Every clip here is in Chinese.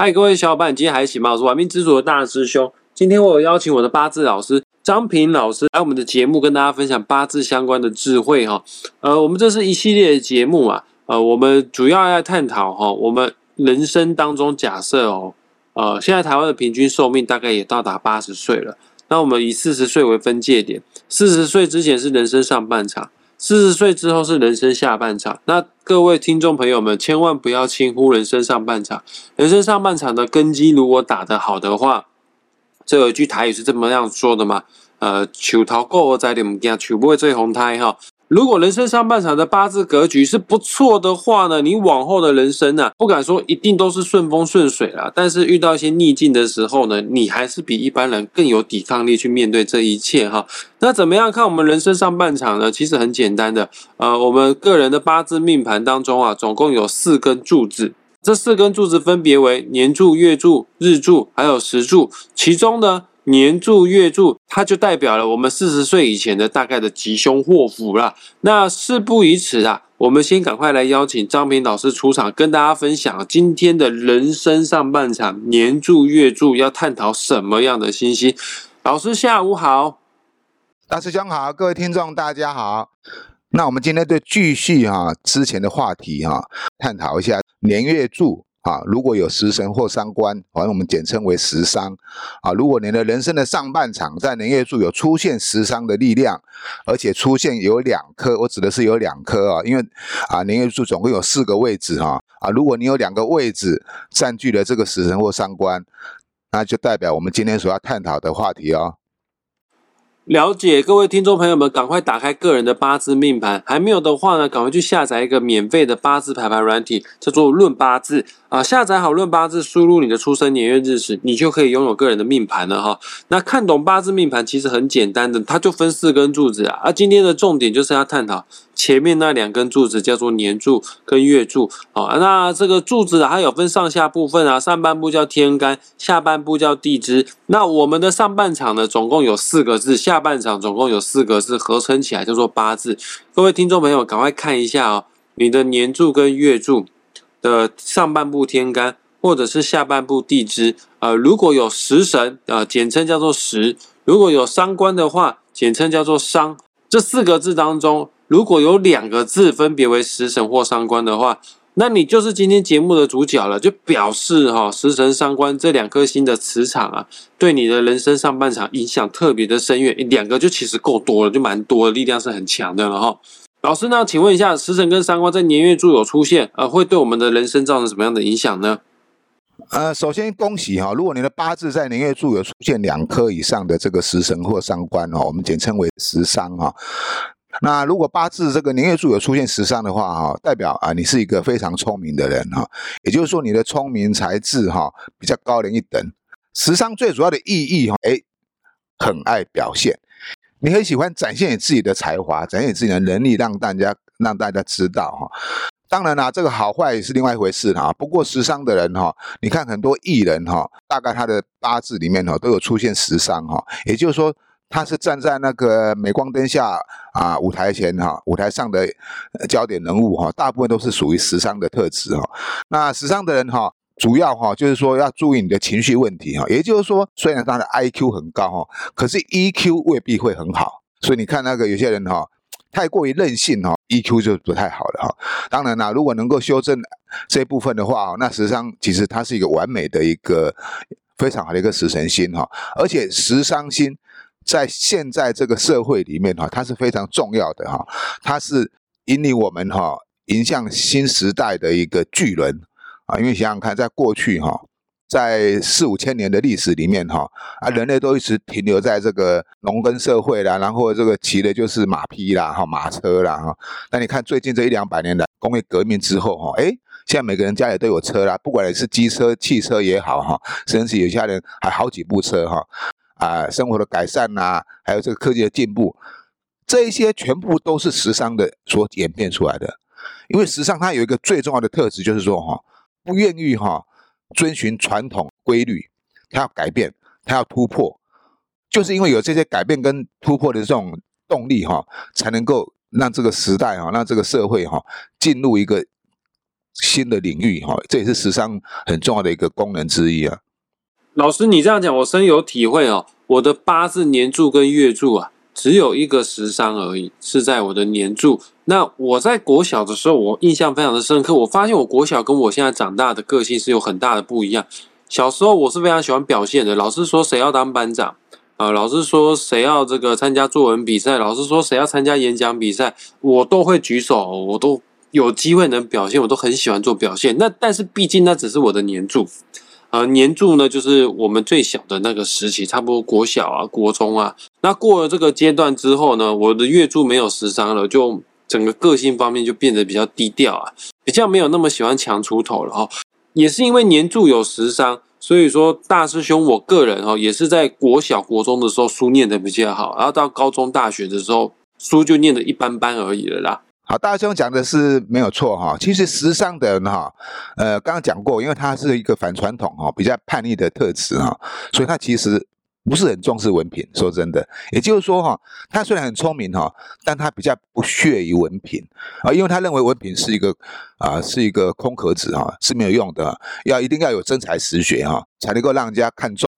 嗨，各位小伙伴，今天还行吗？我是玩命之主的大师兄。今天我有邀请我的八字老师张平老师来我们的节目，跟大家分享八字相关的智慧哈。呃，我们这是一系列的节目啊，呃，我们主要要探讨哈，我们人生当中假设哦，呃，现在台湾的平均寿命大概也到达八十岁了。那我们以四十岁为分界点，四十岁之前是人生上半场。四十岁之后是人生下半场，那各位听众朋友们千万不要轻忽人生上半场。人生上半场的根基如果打得好的话，这有一句台语是这么样说的嘛？呃，求桃够在点家，求不会最红胎哈。如果人生上半场的八字格局是不错的话呢，你往后的人生呢，不敢说一定都是顺风顺水啦，但是遇到一些逆境的时候呢，你还是比一般人更有抵抗力去面对这一切哈。那怎么样看我们人生上半场呢？其实很简单的，呃，我们个人的八字命盘当中啊，总共有四根柱子，这四根柱子分别为年柱、月柱、日柱，还有时柱，其中呢。年柱月柱，它就代表了我们四十岁以前的大概的吉凶祸福了。那事不宜迟啊，我们先赶快来邀请张平老师出场，跟大家分享今天的人生上半场年柱月柱要探讨什么样的信息。老师下午好，大师兄好，各位听众大家好。那我们今天就继续哈之前的话题哈，探讨一下年月柱。啊，如果有食神或伤官，反正我们简称为食伤。啊，如果你的人生的上半场在年月柱有出现食伤的力量，而且出现有两颗，我指的是有两颗啊，因为啊年月柱总共有四个位置哈。啊，如果你有两个位置占据了这个食神或伤官，那就代表我们今天所要探讨的话题哦。了解，各位听众朋友们，赶快打开个人的八字命盘，还没有的话呢，赶快去下载一个免费的八字排盘软体，叫做《论八字》啊。下载好《论八字》，输入你的出生年月日时，你就可以拥有个人的命盘了哈。那看懂八字命盘其实很简单的，它就分四根柱子啊。而今天的重点就是要探讨前面那两根柱子，叫做年柱跟月柱啊。那这个柱子还有分上下部分啊，上半部叫天干，下半部叫地支。那我们的上半场呢，总共有四个字，下。半场总共有四个字合成起来叫做八字。各位听众朋友，赶快看一下哦，你的年柱跟月柱的上半部天干，或者是下半部地支。呃，如果有食神，呃，简称叫做食；如果有伤官的话，简称叫做伤。这四个字当中，如果有两个字分别为食神或伤官的话。那你就是今天节目的主角了，就表示哈，食神伤官这两颗星的磁场啊，对你的人生上半场影响特别的深远。两个就其实够多了，就蛮多，力量是很强的了哈。老师呢，请问一下，食神跟伤官在年月柱有出现，呃，会对我们的人生造成什么样的影响呢？呃，首先恭喜哈，如果你的八字在年月柱有出现两颗以上的这个食神或伤官哦，我们简称为食伤哈。那如果八字这个年月柱有出现食伤的话，哈，代表啊你是一个非常聪明的人哈，也就是说你的聪明才智哈比较高人一等。食伤最主要的意义哈，哎，很爱表现，你很喜欢展现你自己的才华，展现你自己的能力，让大家让大家知道哈。当然啦，这个好坏也是另外一回事哈。不过食伤的人哈，你看很多艺人哈，大概他的八字里面哈都有出现食伤哈，也就是说。他是站在那个镁光灯下啊，舞台前哈，舞台上的焦点人物哈，大部分都是属于时尚的特质哈。那时尚的人哈，主要哈就是说要注意你的情绪问题哈。也就是说，虽然他的 I Q 很高哈，可是 E Q 未必会很好。所以你看那个有些人哈，太过于任性哈，E Q 就不太好了哈。当然啦，如果能够修正这部分的话，那时尚其实它是一个完美的一个非常好的一个食神星哈，而且食伤星。在现在这个社会里面哈，它是非常重要的哈，它是引领我们哈迎向新时代的一个巨轮啊！因为想想看，在过去哈，在四五千年的历史里面哈啊，人类都一直停留在这个农耕社会啦，然后这个骑的就是马匹啦哈，马车啦哈。那你看最近这一两百年来工业革命之后哈，哎，现在每个人家里都有车啦，不管是机车、汽车也好哈，甚至有些人还好几部车哈。啊，生活的改善呐，还有这个科技的进步，这一些全部都是时尚的所演变出来的。因为时尚它有一个最重要的特质，就是说哈，不愿意哈遵循传统规律，它要改变，它要突破，就是因为有这些改变跟突破的这种动力哈，才能够让这个时代哈，让这个社会哈进入一个新的领域哈，这也是时尚很重要的一个功能之一啊。老师，你这样讲我深有体会哦。我的八字年柱跟月柱啊，只有一个十三而已，是在我的年柱。那我在国小的时候，我印象非常的深刻。我发现我国小跟我现在长大的个性是有很大的不一样。小时候我是非常喜欢表现的，老师说谁要当班长啊，老师说谁要这个参加作文比赛，老师说谁要参加演讲比赛，我都会举手，我都有机会能表现，我都很喜欢做表现。那但是毕竟那只是我的年柱，呃，年柱呢就是我们最小的那个时期，差不多国小啊、国中啊。那过了这个阶段之后呢，我的月柱没有十伤了，就整个个性方面就变得比较低调啊，比较没有那么喜欢强出头了哈。也是因为年柱有食伤，所以说大师兄我个人哈也是在国小国中的时候书念的比较好，然后到高中大学的时候书就念的一般般而已了啦。好，大兄讲的是没有错哈。其实时尚的人哈，呃，刚刚讲过，因为他是一个反传统哈，比较叛逆的特质哈，所以他其实。不是很重视文凭，说真的，也就是说哈，他虽然很聪明哈，但他比较不屑于文凭啊，因为他认为文凭是一个啊是一个空壳子哈，是没有用的，要一定要有真才实学哈，才能够让人家看重。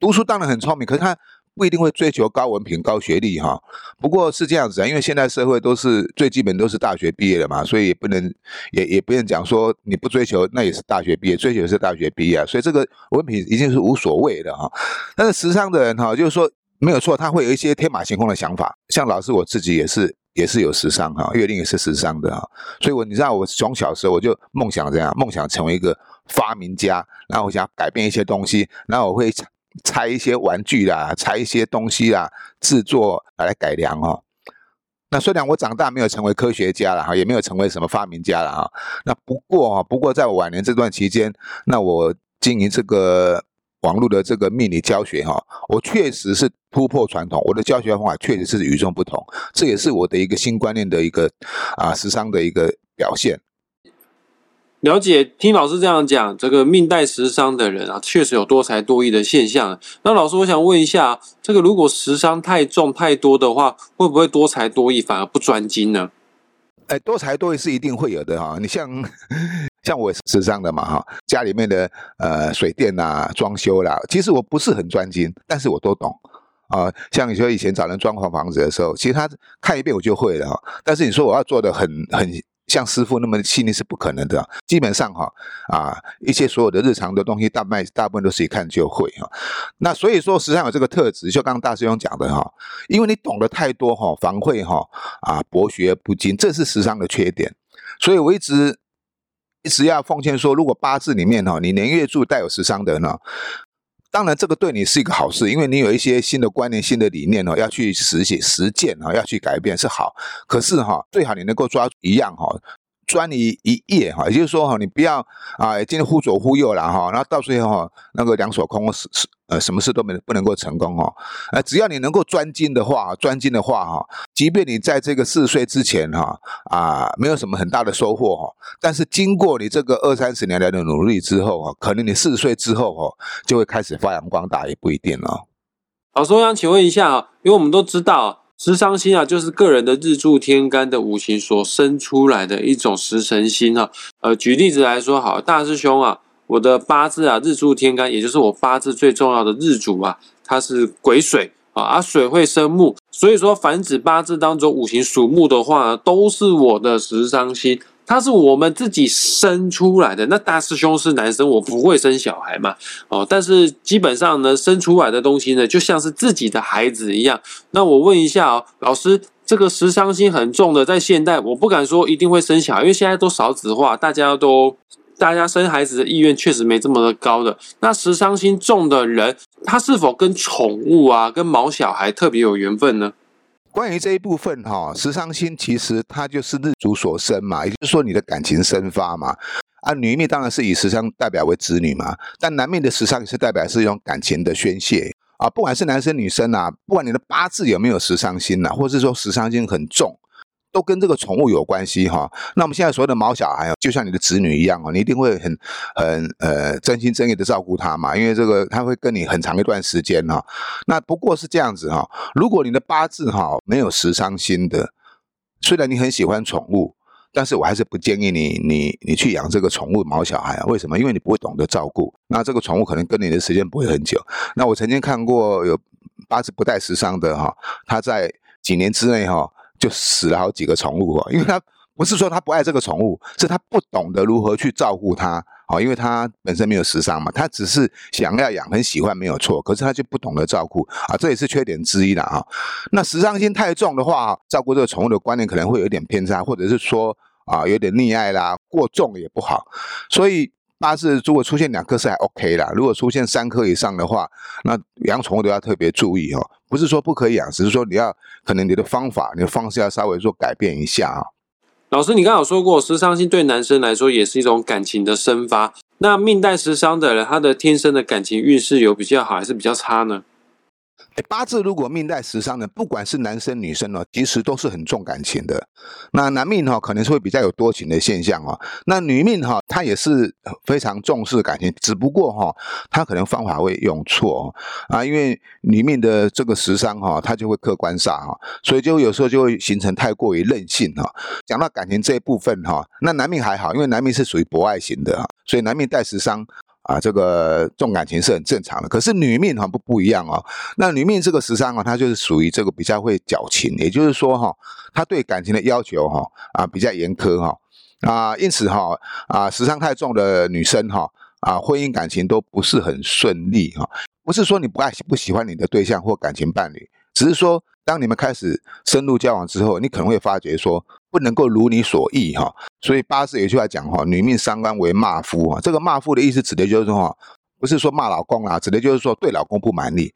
读书当然很聪明，可是他。不一定会追求高文凭、高学历哈，不过是这样子啊，因为现在社会都是最基本都是大学毕业的嘛，所以也不能也也不能讲说你不追求那也是大学毕业，追求是大学毕业，所以这个文凭已经是无所谓的哈。但是时尚的人哈，就是说没有错，他会有一些天马行空的想法。像老师我自己也是也是有时尚哈，月令也是时尚的哈，所以我你知道我从小时候我就梦想这样，梦想成为一个发明家，然后我想改变一些东西，然后我会。拆一些玩具啦，拆一些东西啦，制作来改良哦。那虽然我长大没有成为科学家了哈，也没有成为什么发明家了哈。那不过哈，不过在我晚年这段期间，那我经营这个网络的这个命理教学哈，我确实是突破传统，我的教学方法确实是与众不同，这也是我的一个新观念的一个啊时尚的一个表现。了解，听老师这样讲，这个命带食伤的人啊，确实有多才多艺的现象。那老师，我想问一下，这个如果食伤太重太多的话，会不会多才多艺反而不专精呢？哎，多才多艺是一定会有的哈。你像 像我是食伤的嘛哈，家里面的呃水电呐、装修啦，其实我不是很专精，但是我都懂啊。像你说以前找人装潢房子的时候，其实他看一遍我就会了哈。但是你说我要做的很很。像师傅那么细腻是不可能的，基本上哈啊一些所有的日常的东西，大卖大部分都是一看就会哈。那所以说，实际上有这个特质，就刚刚大师兄讲的哈，因为你懂得太多哈，反会哈啊博学不精，这是时尚的缺点。所以我一直一直要奉劝说，如果八字里面哈你年月柱带有时尚的呢。当然，这个对你是一个好事，因为你有一些新的观念、新的理念哦，要去实现、实践啊，要去改变是好。可是哈，最好你能够抓一样哈。专一一业哈，也就是说哈，你不要啊，今天忽左忽右了哈，然后到最后哈，那个两手空，是是呃，什么事都没不能够成功哈。呃，只要你能够专精的话，专精的话哈，即便你在这个四十岁之前哈啊，没有什么很大的收获哈，但是经过你这个二三十年来的努力之后哈，可能你四十岁之后哈，就会开始发扬光大，也不一定哦。老师，我想请问一下啊，因为我们都知道。食伤星啊，就是个人的日柱天干的五行所生出来的一种食神星啊。呃，举例子来说，好，大师兄啊，我的八字啊，日柱天干，也就是我八字最重要的日主啊，它是癸水啊，而水会生木，所以说凡指八字当中五行属木的话，都是我的食伤星。他是我们自己生出来的，那大师兄是男生，我不会生小孩嘛，哦，但是基本上呢，生出来的东西呢，就像是自己的孩子一样。那我问一下哦，老师，这个食伤心很重的，在现代，我不敢说一定会生小孩，因为现在都少子化，大家都大家生孩子的意愿确实没这么的高的。那食伤心重的人，他是否跟宠物啊，跟毛小孩特别有缘分呢？关于这一部分哈，时伤星其实它就是日主所生嘛，也就是说你的感情生发嘛。啊，女命当然是以时伤代表为子女嘛，但男命的时伤也是代表是一种感情的宣泄啊。不管是男生女生呐，不管你的八字有没有时伤星呐，或者是说时伤星很重。都跟这个宠物有关系哈。那我们现在所有的毛小孩啊，就像你的子女一样哦，你一定会很很呃真心真意的照顾它嘛，因为这个它会跟你很长一段时间哈。那不过是这样子哈，如果你的八字哈没有食伤心的，虽然你很喜欢宠物，但是我还是不建议你你你去养这个宠物毛小孩啊？为什么？因为你不会懂得照顾，那这个宠物可能跟你的时间不会很久。那我曾经看过有八字不带食伤的哈，他在几年之内哈就死了好几个宠物啊，因为他不是说他不爱这个宠物，是他不懂得如何去照顾它。好，因为他本身没有时尚嘛，他只是想要养，很喜欢没有错，可是他就不懂得照顾啊，这也是缺点之一了啊。那时尚心太重的话，照顾这个宠物的观念可能会有点偏差，或者是说啊有点溺爱啦，过重也不好。所以八字如果出现两颗是还 OK 啦，如果出现三颗以上的话，那养宠物都要特别注意哦。不是说不可以养，只是说你要可能你的方法、你的方式要稍微做改变一下啊。老师，你刚刚有说过，时伤星对男生来说也是一种感情的生发。那命带时伤的人，他的天生的感情运势有比较好，还是比较差呢？八字如果命带食伤的，不管是男生女生哦，其实都是很重感情的。那男命哈，可能是会比较有多情的现象哦。那女命哈，她也是非常重视感情，只不过哈，她可能方法会用错啊。因为女命的这个食伤哈，她就会客观煞哈，所以就有时候就会形成太过于任性哈。讲到感情这一部分哈，那男命还好，因为男命是属于博爱型的，所以男命带食伤。啊，这个重感情是很正常的，可是女命哈不不一样哦。那女命这个十三啊，她就是属于这个比较会矫情，也就是说哈，她对感情的要求哈啊比较严苛哈啊，因此哈啊时伤太重的女生哈啊婚姻感情都不是很顺利哈。不是说你不爱不喜欢你的对象或感情伴侣，只是说。当你们开始深入交往之后，你可能会发觉说不能够如你所意哈，所以八字有句话讲哈，女命伤官为骂夫哈，这个骂夫的意思指的就是说，不是说骂老公啦，指的就是说对老公不满意。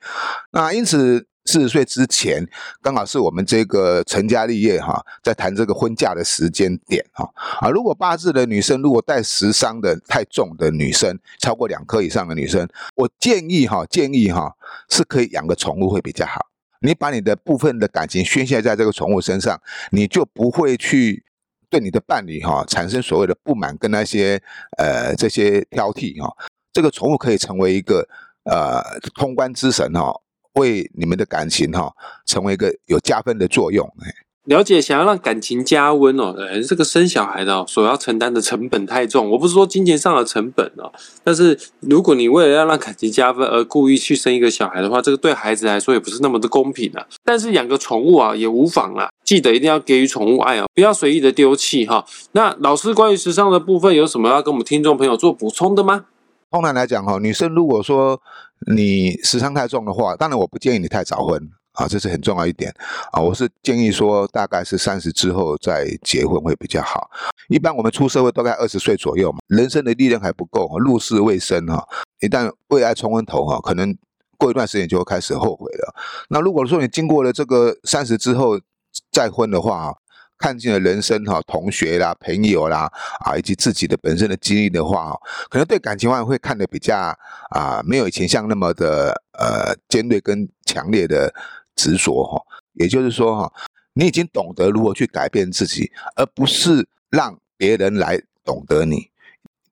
那因此四十岁之前，刚好是我们这个成家立业哈，在谈这个婚嫁的时间点哈啊，如果八字的女生如果带食伤的太重的女生，超过两颗以上的女生，我建议哈，建议哈是可以养个宠物会比较好。你把你的部分的感情宣泄在这个宠物身上，你就不会去对你的伴侣哈产生所谓的不满跟那些呃这些挑剔哈。这个宠物可以成为一个呃通关之神哈，为你们的感情哈成为一个有加分的作用哎。了解，想要让感情加温哦，呃，这个生小孩的哦所要承担的成本太重。我不是说金钱上的成本哦，但是如果你为了要让感情加分而故意去生一个小孩的话，这个对孩子来说也不是那么的公平啊。但是养个宠物啊也无妨啦，记得一定要给予宠物爱哦，不要随意的丢弃哈。那老师关于时尚的部分有什么要跟我们听众朋友做补充的吗？通常来讲哈，女生如果说你时尚太重的话，当然我不建议你太早婚。啊，这是很重要一点啊！我是建议说，大概是三十之后再结婚会比较好。一般我们出社会大概二十岁左右嘛，人生的历练还不够，入世未深哈。一旦为爱冲昏头哈，可能过一段时间就会开始后悔了。那如果说你经过了这个三十之后再婚的话，看尽了人生哈，同学啦、朋友啦啊，以及自己的本身的经历的话，可能对感情上会看得比较啊，没有以前像那么的呃尖锐跟强烈的。执着哈，也就是说哈，你已经懂得如何去改变自己，而不是让别人来懂得你。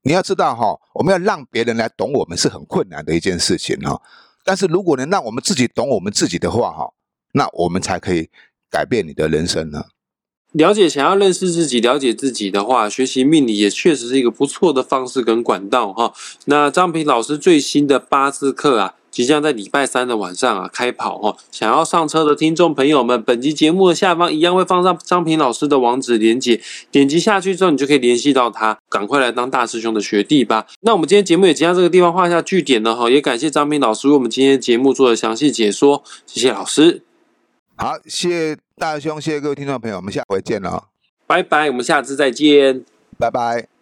你要知道哈，我们要让别人来懂我们是很困难的一件事情哈。但是如果能让我们自己懂我们自己的话哈，那我们才可以改变你的人生呢。了解，想要认识自己、了解自己的话，学习命理也确实是一个不错的方式跟管道哈。那张平老师最新的八字课啊。即将在礼拜三的晚上啊开跑哦，想要上车的听众朋友们，本集节目的下方一样会放上张平老师的网址连接，点击下去之后，你就可以联系到他，赶快来当大师兄的学弟吧。那我们今天节目也即将这个地方画下句点了哈，也感谢张平老师为我们今天节目做的详细解说，谢谢老师。好，谢谢大师兄，谢谢各位听众朋友，我们下回见了，拜拜，我们下次再见，拜拜。